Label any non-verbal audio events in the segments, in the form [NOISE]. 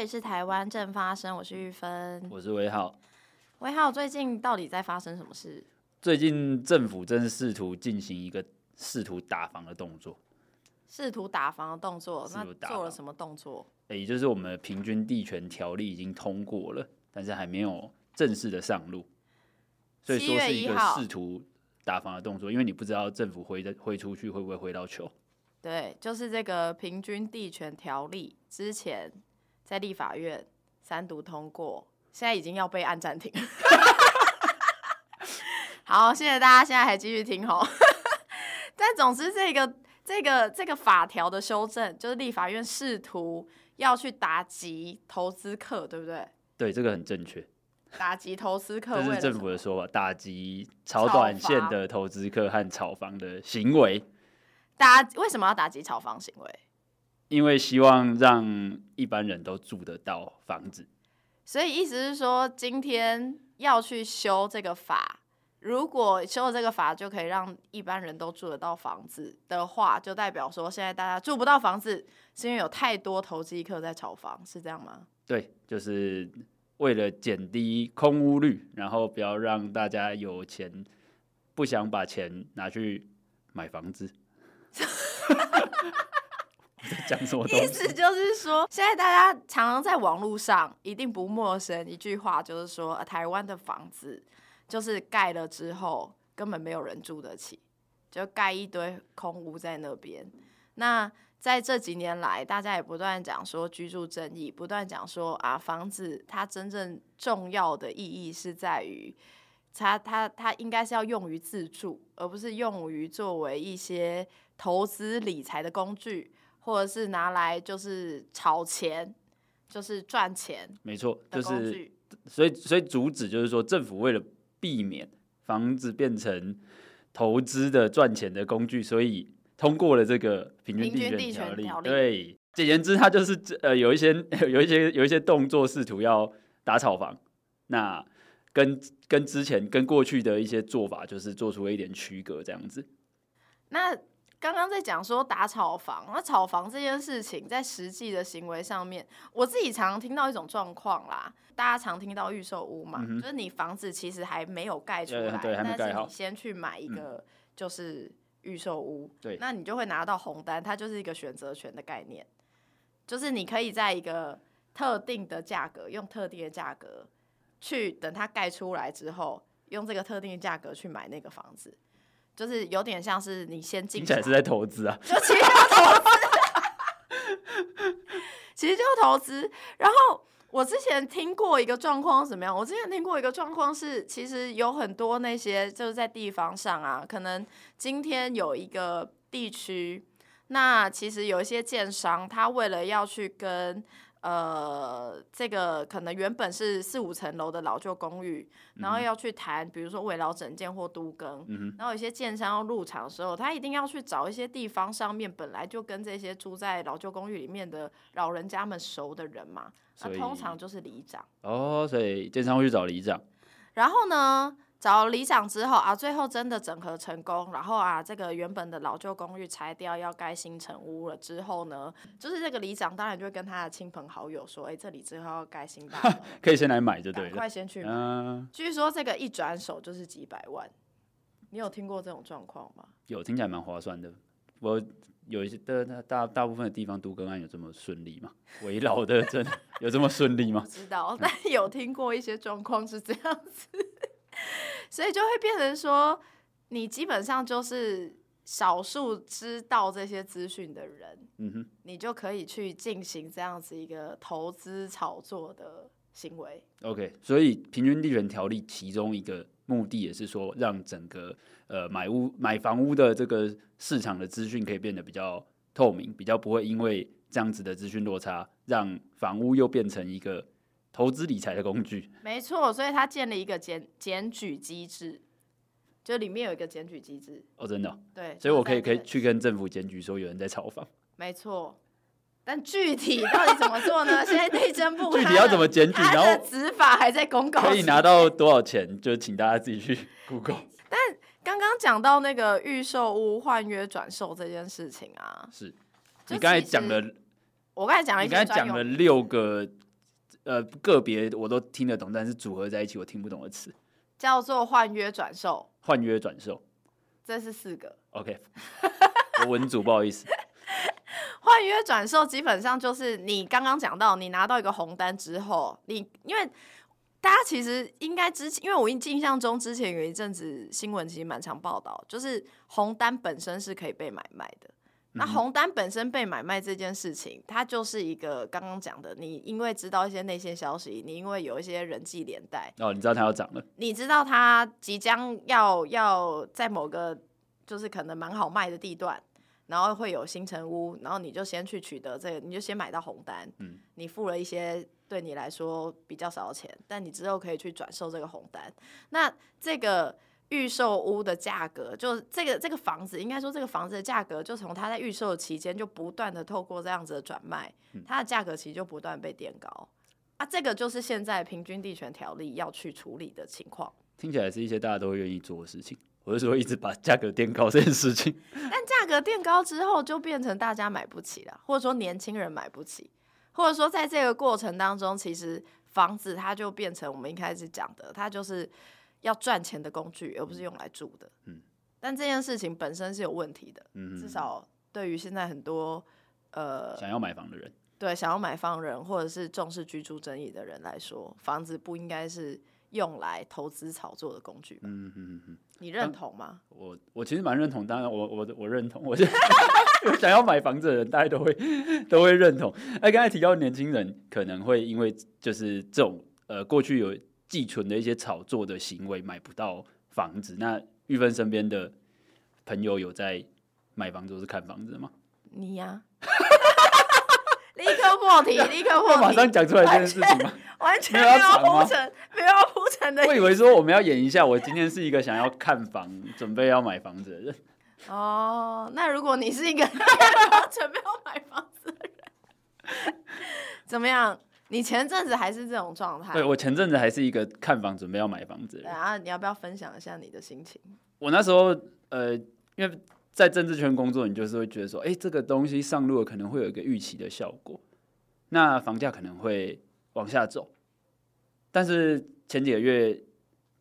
里是台湾正发生，我是玉芬，我是威浩。威浩，最近到底在发生什么事？最近政府正试图进行一个试图打房的动作。试图打房的动作，那做了什么动作？也就是我们的平均地权条例已经通过了，但是还没有正式的上路，所以说是一个试图打房的动作，因为你不知道政府挥的挥出去会不会挥到球。对，就是这个平均地权条例之前在立法院三读通过，现在已经要被按暂停。[LAUGHS] 好，谢谢大家，现在还继续听吼。[LAUGHS] 但总之，这个这个这个法条的修正，就是立法院试图要去打击投资客，对不对？对，这个很正确。打击投资客，这是政府的说法，打击炒短线的投资客和炒房的行为。打为什么要打击炒房行为？因为希望让一般人都住得到房子。所以意思是说，今天要去修这个法，如果修了这个法就可以让一般人都住得到房子的话，就代表说现在大家住不到房子，是因为有太多投机客在炒房，是这样吗？对，就是为了减低空屋率，然后不要让大家有钱不想把钱拿去买房子。[LAUGHS] [LAUGHS] 讲什么？意思就是说，现在大家常常在网络上一定不陌生一句话，就是说，台湾的房子就是盖了之后根本没有人住得起，就盖一堆空屋在那边。那在这几年来，大家也不断讲说居住正义，不断讲说啊，房子它真正重要的意义是在于。它它它应该是要用于自住，而不是用于作为一些投资理财的工具，或者是拿来就是炒钱，就是赚钱。没错，就是所以所以主旨就是说，政府为了避免房子变成投资的赚钱的工具，所以通过了这个平均地权条例。对，简言之，它就是呃有一些 [LAUGHS] 有一些有一些动作试图要打炒房。那跟跟之前跟过去的一些做法，就是做出了一点区隔，这样子。那刚刚在讲说打炒房，那炒房这件事情，在实际的行为上面，我自己常常听到一种状况啦，大家常听到预售屋嘛，嗯、就是你房子其实还没有盖出来，对，还没盖好，但是你先去买一个就是预售屋，那你就会拿到红单，它就是一个选择权的概念，就是你可以在一个特定的价格，用特定的价格。去等它盖出来之后，用这个特定的价格去买那个房子，就是有点像是你先进，听起来是在投资啊，就其实就投资，其实就是投资。然后我之前听过一个状况是怎么样？我之前听过一个状况是，其实有很多那些就是在地方上啊，可能今天有一个地区，那其实有一些建商，他为了要去跟呃，这个可能原本是四五层楼的老旧公寓，然后要去谈，比如说危老整建或都更，嗯，然后有些建商要入场的时候，他一定要去找一些地方上面本来就跟这些住在老旧公寓里面的老人家们熟的人嘛，那通常就是里长。哦，所以建商会去找里长。然后呢？找里长之后啊，最后真的整合成功，然后啊，这个原本的老旧公寓拆掉，要盖新成屋了之后呢，就是这个里长当然就会跟他的亲朋好友说，哎，这里之后要盖新大楼，[LAUGHS] 可以先来买就对了，快先去买。嗯，据说这个一转手就是几百万，你有听过这种状况吗？有，听起来蛮划算的。我有一些的大大部分的地方都跟案有这么顺利吗？危老的真的 [LAUGHS] 有这么顺利吗？不知道，[LAUGHS] 但有听过一些状况是这样子。所以就会变成说，你基本上就是少数知道这些资讯的人，嗯哼，你就可以去进行这样子一个投资炒作的行为。OK，所以平均地权条例其中一个目的也是说，让整个呃买屋买房屋的这个市场的资讯可以变得比较透明，比较不会因为这样子的资讯落差，让房屋又变成一个。投资理财的工具，没错，所以他建了一个检检举机制，就里面有一个检举机制。哦，真的、哦？对，所以我可以可以去跟政府检举说有人在炒房。没错，但具体到底怎么做呢？[LAUGHS] 现在内政部具体要怎么检举，然后执法还在公告，可以拿到多少钱？就请大家自己去 [LAUGHS] Google。但刚刚讲到那个预售屋换约转售这件事情啊，是你刚才讲了，我刚才讲了，你刚才讲了六个。呃个别我都听得懂，但是组合在一起我听不懂的词，叫做换约转售。换约转售，这是四个。OK，[LAUGHS] 我文组不好意思。[LAUGHS] 换约转售基本上就是你刚刚讲到，你拿到一个红单之后，你因为大家其实应该之前，因为我印象中之前有一阵子新闻其实蛮常报道，就是红单本身是可以被买卖的。那红单本身被买卖这件事情，它就是一个刚刚讲的，你因为知道一些内线消息，你因为有一些人际连带，哦，你知道它要涨了，你知道它即将要要在某个就是可能蛮好卖的地段。然后会有新城屋，然后你就先去取得这个，你就先买到红单，嗯，你付了一些对你来说比较少的钱，但你之后可以去转售这个红单。那这个预售屋的价格，就这个这个房子，应该说这个房子的价格，就从它在预售期间就不断的透过这样子的转卖，它的价格其实就不断被垫高啊。这个就是现在平均地权条例要去处理的情况。听起来是一些大家都会愿意做的事情。[LAUGHS] 我是说，一直把价格垫高这件事情，[LAUGHS] 但价格垫高之后，就变成大家买不起了，或者说年轻人买不起，或者说在这个过程当中，其实房子它就变成我们一开始讲的，它就是要赚钱的工具，而不是用来住的。嗯，但这件事情本身是有问题的。嗯，至少对于现在很多呃想要买房的人，对想要买房人或者是重视居住争议的人来说，房子不应该是用来投资炒作的工具。嗯嗯嗯。你认同吗？我我其实蛮认同，当然我我我认同，我是 [LAUGHS] 想要买房子的人，大家都会都会认同。哎，刚才提到年轻人可能会因为就是这种呃过去有寄存的一些炒作的行为买不到房子。那玉芬身边的朋友有在买房子或是看房子吗？你呀、[LAUGHS] 啊，立刻破题，立刻破题，马上讲出来这件事情吗？[LAUGHS] 完全没有铺陈，没有铺陈的。我以为说我们要演一下，我今天是一个想要看房、准备要买房子的人。[LAUGHS] 哦，那如果你是一个准备要买房子的人，怎么样？你前阵子还是这种状态？对，我前阵子还是一个看房、准备要买房子的人。啊，你要不要分享一下你的心情？我那时候呃，因为在政治圈工作，你就是会觉得说，哎、欸，这个东西上路了可能会有一个预期的效果，那房价可能会。往下走，但是前几个月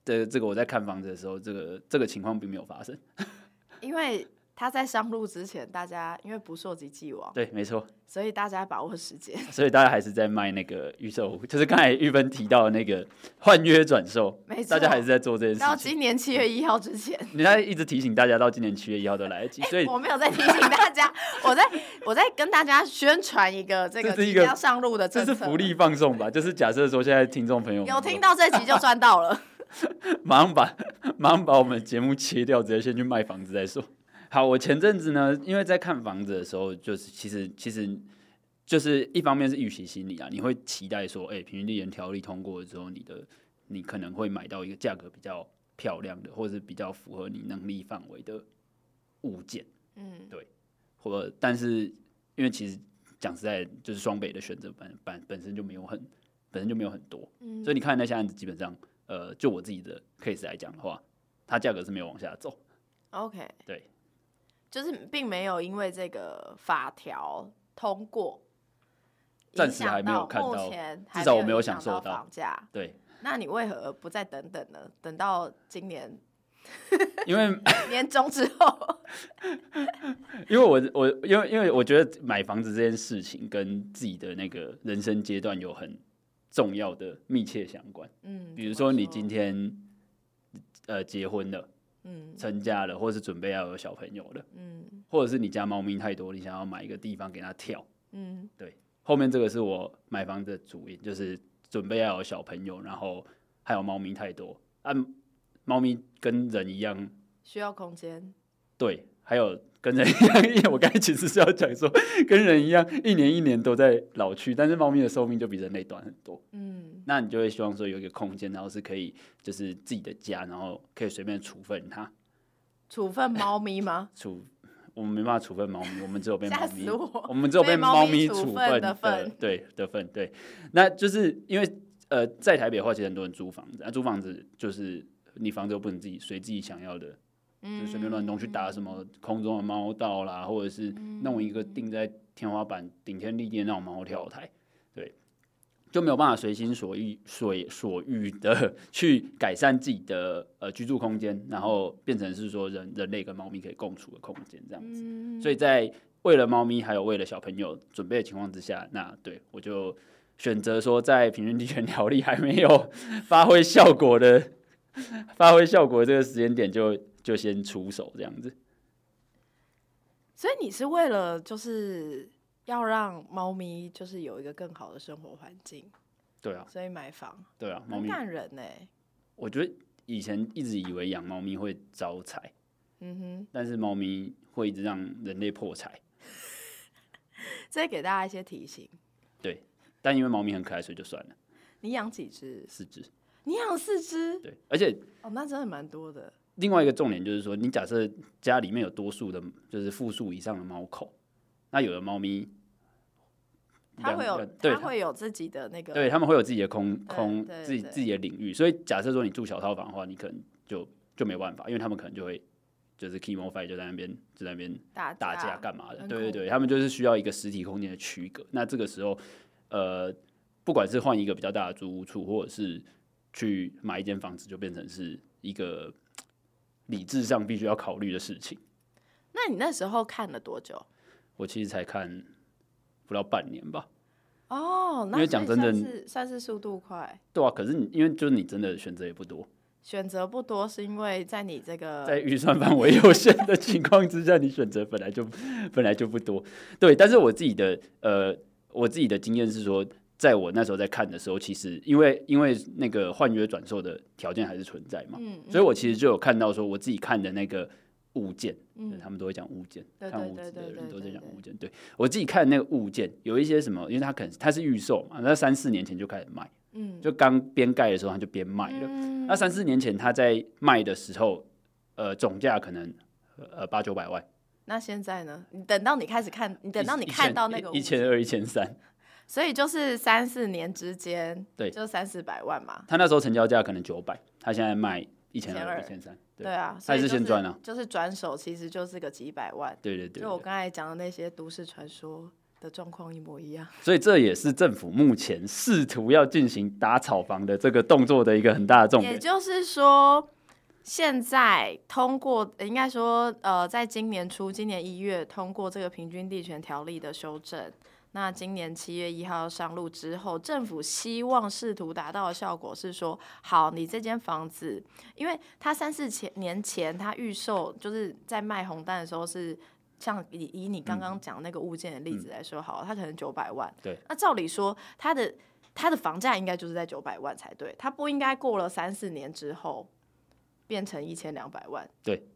的这个我在看房子的时候，这个这个情况并没有发生，[LAUGHS] 因为。他在上路之前，大家因为不溯及既往，对，没错，所以大家把握时间，所以大家还是在卖那个预售，就是刚才玉芬提到的那个换约转售，没错，大家还是在做这件事情。到今年七月一号之前，你在一直提醒大家，到今年七月一号都来得及，所以、欸、我没有在提醒大家，我在我在跟大家宣传一个 [LAUGHS] 这个即将上路的政策，这是福利放送吧？就是假设说现在听众朋友有听到这集就赚到了，[LAUGHS] 马上把马上把我们节目切掉，直接先去卖房子再说。好，我前阵子呢，因为在看房子的时候，就是其实其实就是一方面是预期心理啊，你会期待说，哎、欸，平均地权条例通过了之后，你的你可能会买到一个价格比较漂亮的，或者是比较符合你能力范围的物件，嗯，对，或者但是因为其实讲实在，就是双北的选择本本本身就没有很本身就没有很多，嗯，所以你看那些案子，基本上，呃，就我自己的 case 来讲的话，它价格是没有往下走，OK，对。就是并没有因为这个法条通过，暂时还没有看到，至少我没有享受到房价。对，那你为何不再等等呢？等到今年，[LAUGHS] 因为 [LAUGHS] 年终之后，[LAUGHS] 因为我我因为因为我觉得买房子这件事情跟自己的那个人生阶段有很重要的密切相关。嗯，比如说你今天呃结婚了。嗯，成家了，或是准备要有小朋友了，嗯，或者是你家猫咪太多，你想要买一个地方给它跳，嗯，对，后面这个是我买房的主因，就是准备要有小朋友，然后还有猫咪太多，啊，猫咪跟人一样需要空间，对，还有。跟人一样，[LAUGHS] 因为我刚才其实是要讲说，跟人一样，一年一年都在老去，但是猫咪的寿命就比人类短很多。嗯，那你就会希望说有一个空间，然后是可以就是自己的家，然后可以随便处分它。处分猫咪吗？[LAUGHS] 处，我们没办法处分猫咪，我们只有被猫咪，我，我们只有被猫咪处分的份，对的份，对。那就是因为呃，在台北的话，其实很多人租房子，啊，租房子就是你房子又不能自己随自己想要的。就随便乱弄去打什么空中的猫道啦，或者是弄一个钉在天花板顶天立地的那种猫跳台，对。就没有办法随心所欲、所所欲的去改善自己的呃居住空间，然后变成是说人人类跟猫咪可以共处的空间这样子。嗯、所以在为了猫咪还有为了小朋友准备的情况之下，那对我就选择说，在平均地权条例还没有发挥效果的发挥效果的这个时间点就，就就先出手这样子。所以你是为了就是。要让猫咪就是有一个更好的生活环境，对啊，所以买房，对啊，猫咪很感人呢、欸。我觉得以前一直以为养猫咪会招财，嗯哼，但是猫咪会一直让人类破财。[LAUGHS] 所以给大家一些提醒。对，但因为猫咪很可爱，所以就算了。你养几只？四只。你养四只？对，而且哦，那真的蛮多的。另外一个重点就是说，你假设家里面有多数的，就是复数以上的猫口，那有的猫咪。它会有，它会有自己的那个，对，他们会有自己的空空，自己自己的领域。所以假设说你住小套房的话，你可能就就没办法，因为他们可能就会就是 key m o fight 就在那边就在那边打打架干嘛的。对对对，他们就是需要一个实体空间的区隔。那这个时候，呃，不管是换一个比较大的租屋处，或者是去买一间房子，就变成是一个理智上必须要考虑的事情。那你那时候看了多久？我其实才看。不到半年吧。哦，那因为讲真的，算是速度快。对啊，可是你因为就是你真的选择也不多。选择不多是因为在你这个在预算范围有限的情况之下，你选择本来就本来就不多。对，但是我自己的呃，我自己的经验是说，在我那时候在看的时候，其实因为因为那个换约转售的条件还是存在嘛，嗯，所以我其实就有看到说，我自己看的那个。物件，嗯，他们都会讲物件，看屋子的人都在讲物件。对，我自己看那个物件，有一些什么，因为他可能他是预售嘛，那三四年前就开始卖，嗯，就刚边盖的时候他就边卖了。嗯，那三四年前他在卖的时候，呃，总价可能呃八九百万。那现在呢？你等到你开始看，你等到你看到那个一千二、一千三，所以就是三四年之间，对，就三四百万嘛。他那时候成交价可能九百，他现在卖一千二、一千三。对啊，还是先赚了，就是转手，其实就是个几百万。对对对，就我刚才讲的那些都市传说的状况一模一样。所以这也是政府目前试图要进行打炒房的这个动作的一个很大的重点。也就是说，现在通过，应该说，呃，在今年初，今年一月通过这个平均地权条例的修正。那今年七月一号上路之后，政府希望试图达到的效果是说，好，你这间房子，因为他三四前年前他预售，就是在卖红单的时候是像以以你刚刚讲那个物件的例子来说，好，它可能九百万，对，那照理说它的它的房价应该就是在九百万才对，它不应该过了三四年之后变成一千两百万，对。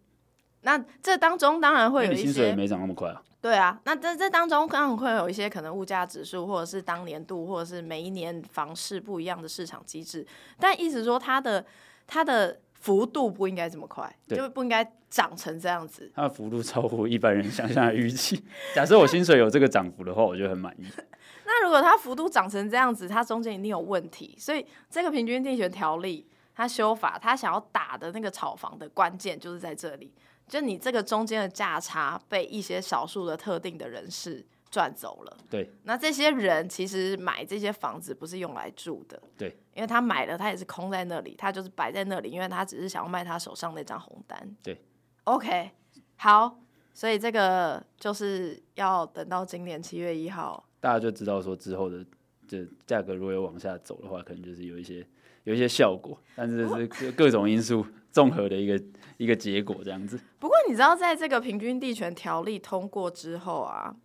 那这当中当然会有一些，薪水也没涨那么快啊。对啊，那这这当中当然会有一些可能物价指数，或者是当年度，或者是每一年房市不一样的市场机制。但意思说，它的它的幅度不应该这么快，就不应该涨成这样子。它的幅度超乎一般人想象的预期。假设我薪水有这个涨幅的话，我就很满意。[LAUGHS] 那如果它幅度涨成这样子，它中间一定有问题。所以这个平均地权条例它修法，它想要打的那个炒房的关键就是在这里。就你这个中间的价差被一些少数的特定的人士赚走了。对。那这些人其实买这些房子不是用来住的。对。因为他买了，他也是空在那里，他就是摆在那里，因为他只是想要卖他手上那张红单。对。OK，好，所以这个就是要等到今年七月一号，大家就知道说之后的这价格如果有往下走的话，可能就是有一些有一些效果，但是是各各种因素综合的一个。一个结果这样子。不过你知道，在这个平均地权条例通过之后啊，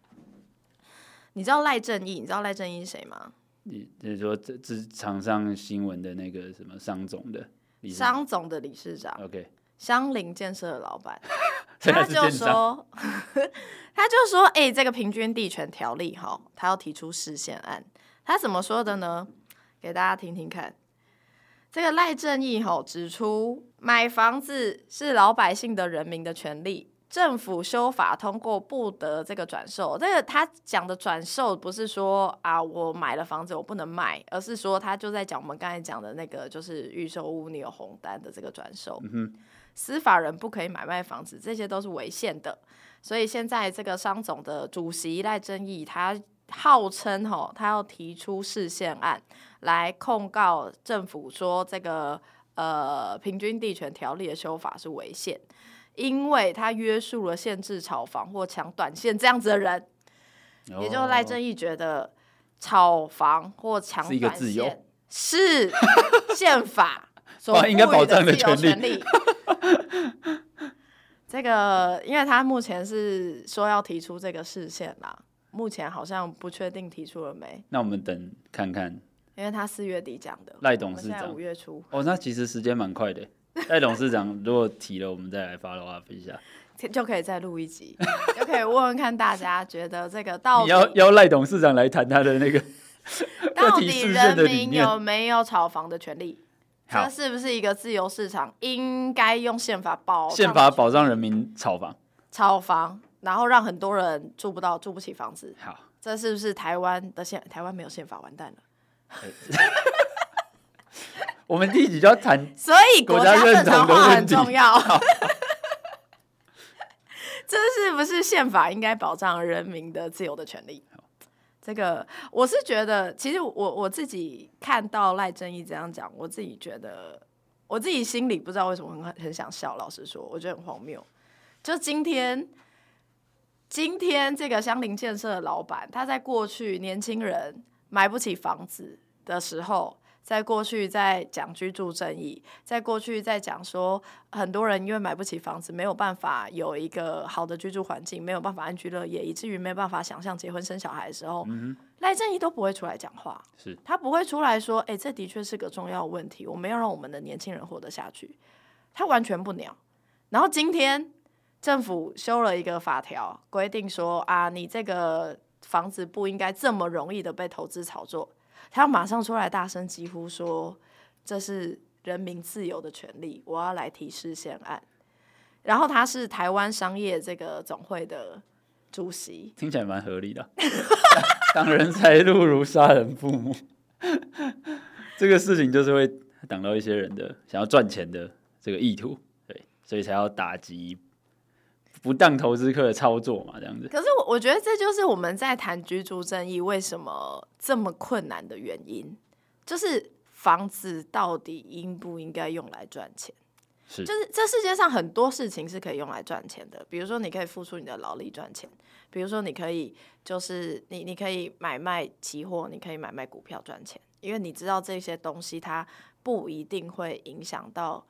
你知道赖正义？你知道赖正义是谁吗？你就是说这这场上新闻的那个什么商总的商总的理事长，OK，相邻建设的老板，[LAUGHS] 他就说，[LAUGHS] 他就说，哎、欸，这个平均地权条例哈，他要提出释宪案，他怎么说的呢？给大家听听看。这个赖正义吼指出，买房子是老百姓的人民的权利，政府修法通过不得这个转售。这个他讲的转售不是说啊，我买了房子我不能卖，而是说他就在讲我们刚才讲的那个，就是预售屋你有红单的这个转售。嗯，司法人不可以买卖房子，这些都是违宪的。所以现在这个商总的主席赖正义他号称吼，他要提出释宪案来控告政府，说这个呃平均地权条例的修法是违宪，因为他约束了限制炒房或抢短线这样子的人，哦、也就赖正义觉得炒房或抢短线是 [LAUGHS] 宪法 [LAUGHS] 所赋予的自由权利。这个，因为他目前是说要提出这个释宪啦。目前好像不确定提出了没？那我们等看看，因为他四月底讲的，赖董事长五月初。哦，那其实时间蛮快的。赖董事长如果提了，我们再来 follow up 一下，[LAUGHS] 就可以再录一集，就可以问问看大家觉得这个到底要要赖董事长来谈他的那个 [LAUGHS] 到底人民有没有炒房的权利？这是不是一个自由市场应该用宪法保宪法保障人民炒房？炒房。然后让很多人住不到、住不起房子。好，这是不是台湾的宪？台湾没有宪法，完蛋了。[LAUGHS] 我们第一集就要谈，所以国家认同化很重要。[LAUGHS] 这是不是宪法应该保障人民的自由的权利？这个我是觉得，其实我我自己看到赖正义这样讲，我自己觉得，我自己心里不知道为什么很很想笑。老实说，我觉得很荒谬。就今天。今天这个乡邻建设的老板，他在过去年轻人买不起房子的时候，在过去在讲居住正义，在过去在讲说很多人因为买不起房子，没有办法有一个好的居住环境，没有办法安居乐业，以至于没有办法想象结婚生小孩的时候，嗯、赖正义都不会出来讲话，是他不会出来说，哎，这的确是个重要问题，我们要让我们的年轻人活得下去，他完全不鸟。然后今天。政府修了一个法条，规定说啊，你这个房子不应该这么容易的被投资炒作。他要马上出来大声疾呼说，这是人民自由的权利，我要来提示宪案。然后他是台湾商业这个总会的主席，听起来蛮合理的。[LAUGHS] 挡人财路如杀人父母，这个事情就是会挡到一些人的想要赚钱的这个意图，对，所以才要打击。不当投资客的操作嘛，这样子。可是我我觉得这就是我们在谈居住正义为什么这么困难的原因，就是房子到底应不应该用来赚钱？是，就是这世界上很多事情是可以用来赚钱的，比如说你可以付出你的劳力赚钱，比如说你可以就是你你可以买卖期货，你可以买卖股票赚钱，因为你知道这些东西它不一定会影响到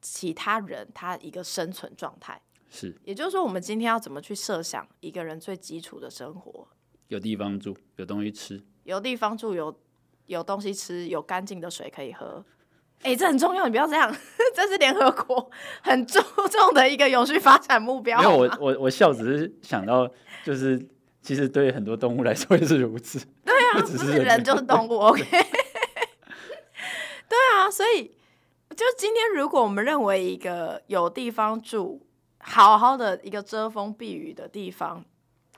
其他人他一个生存状态。是，也就是说，我们今天要怎么去设想一个人最基础的生活？有地方住，有东西吃，有地方住，有有东西吃，有干净的水可以喝。哎、欸，这很重要，你不要这样，[LAUGHS] 这是联合国很注重的一个永续发展目标。没有，我我我笑，只是想到，就是其实对很多动物来说也是如此。对啊，不 [LAUGHS] 只是人，人就是动物。[LAUGHS] OK。对啊，所以就今天，如果我们认为一个有地方住。好好的一个遮风避雨的地方，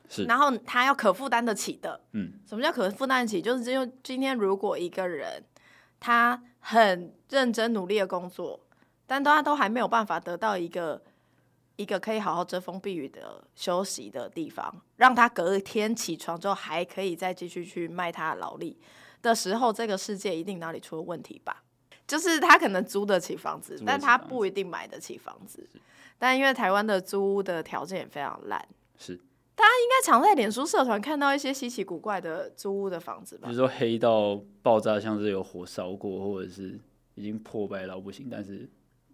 是，然后他要可负担得起的，嗯，什么叫可负担得起？就是只有今天如果一个人他很认真努力的工作，但大家都还没有办法得到一个一个可以好好遮风避雨的休息的地方，让他隔天起床之后还可以再继续去卖他的劳力的时候，这个世界一定哪里出了问题吧？就是他可能租得起房子，但他不一定买得起房子。但因为台湾的租屋的条件也非常烂，是大家应该常在脸书社团看到一些稀奇古怪的租屋的房子吧？比如说黑到爆炸，像是有火烧过，或者是已经破败到不行，但是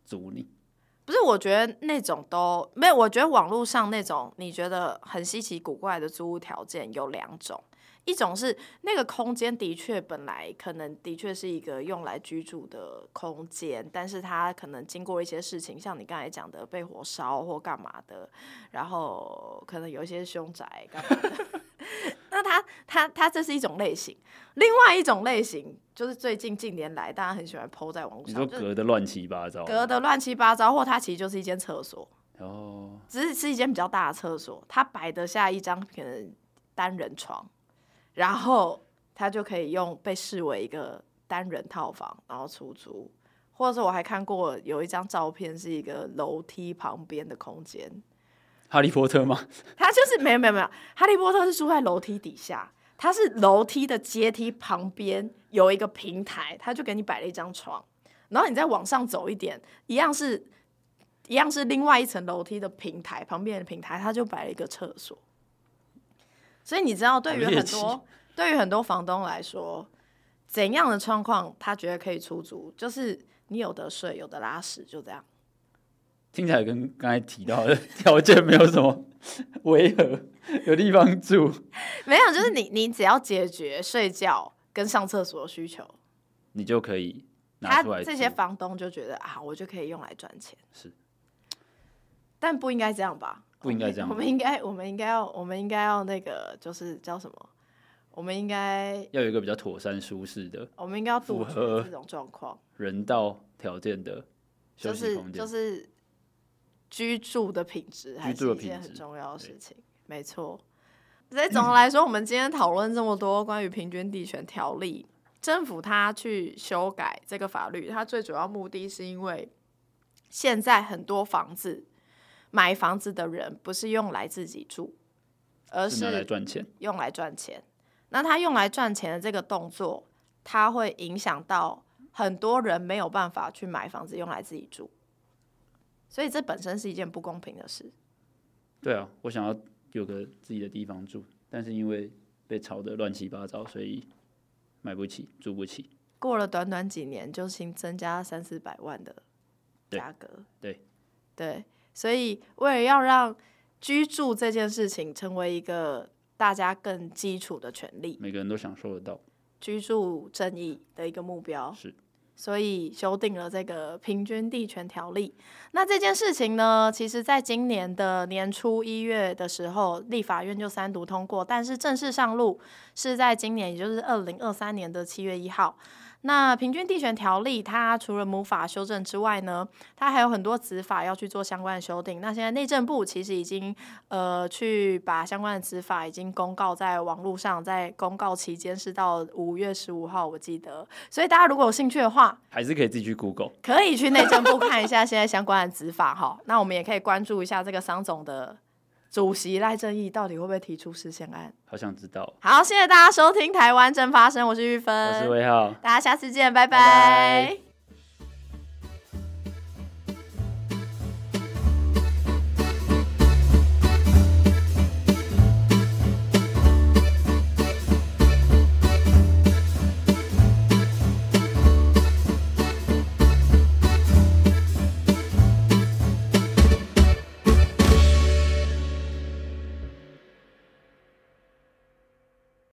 租你不是？我觉得那种都没有。我觉得网络上那种你觉得很稀奇古怪的租屋条件有两种。一种是那个空间的确本来可能的确是一个用来居住的空间，但是它可能经过一些事情，像你刚才讲的被火烧或干嘛的，然后可能有一些凶宅干嘛的。[LAUGHS] 那它它它这是一种类型，另外一种类型就是最近近年来大家很喜欢 po 在网络上，你说隔的乱七八糟，隔的乱七八糟，或它其实就是一间厕所哦，只是是一间比较大的厕所，它摆得下一张可能单人床。然后他就可以用被视为一个单人套房，然后出租，或者是我还看过有一张照片，是一个楼梯旁边的空间。哈利波特吗？他就是没有没有没有，哈利波特是住在楼梯底下，他是楼梯的阶梯旁边有一个平台，他就给你摆了一张床，然后你再往上走一点，一样是，一样是另外一层楼梯的平台旁边的平台，他就摆了一个厕所。所以你知道，对于很多对于很多房东来说，怎样的状况他觉得可以出租，就是你有的睡，有的拉屎，就这样。听起来跟刚才提到的条件没有什么违和，有地方住。[LAUGHS] 没有，就是你你只要解决睡觉跟上厕所的需求，你就可以拿出来。他这些房东就觉得啊，我就可以用来赚钱。是，但不应该这样吧？不应该这样。我们应该，我们应该要，我们应该要那个，就是叫什么？我们应该要有一个比较妥善、舒适的。我们应该要符合这种状况，人道条件的休息空间，就是。就是居住的品质还是一件很重要的事情，没错。所以总的 [CLEARS THROAT] 来说，我们今天讨论这么多关于平均地权条例，政府它去修改这个法律，它最主要目的是因为现在很多房子买房子的人不是用来自己住，而是用来赚钱。用来赚钱。那他用来赚钱的这个动作，它会影响到很多人没有办法去买房子用来自己住。所以这本身是一件不公平的事。对啊，我想要有个自己的地方住，但是因为被炒得乱七八糟，所以买不起，住不起。过了短短几年，就新增加三四百万的价格。对对，对，所以为了要让居住这件事情成为一个大家更基础的权利，每个人都享受得到居住正义的一个目标是。所以修订了这个平均地权条例。那这件事情呢，其实在今年的年初一月的时候，立法院就三读通过，但是正式上路是在今年，也就是二零二三年的七月一号。那平均地权条例，它除了母法修正之外呢，它还有很多子法要去做相关的修订。那现在内政部其实已经呃去把相关的子法已经公告在网络上，在公告期间是到五月十五号，我记得。所以大家如果有兴趣的话，还是可以自己去 Google，可以去内政部看一下现在相关的子法哈。那我们也可以关注一下这个商总的。主席赖正义到底会不会提出释宪案？好想知道。好，谢谢大家收听《台湾正发生》，我是玉芬，我是魏浩，大家下次见，拜拜。拜拜。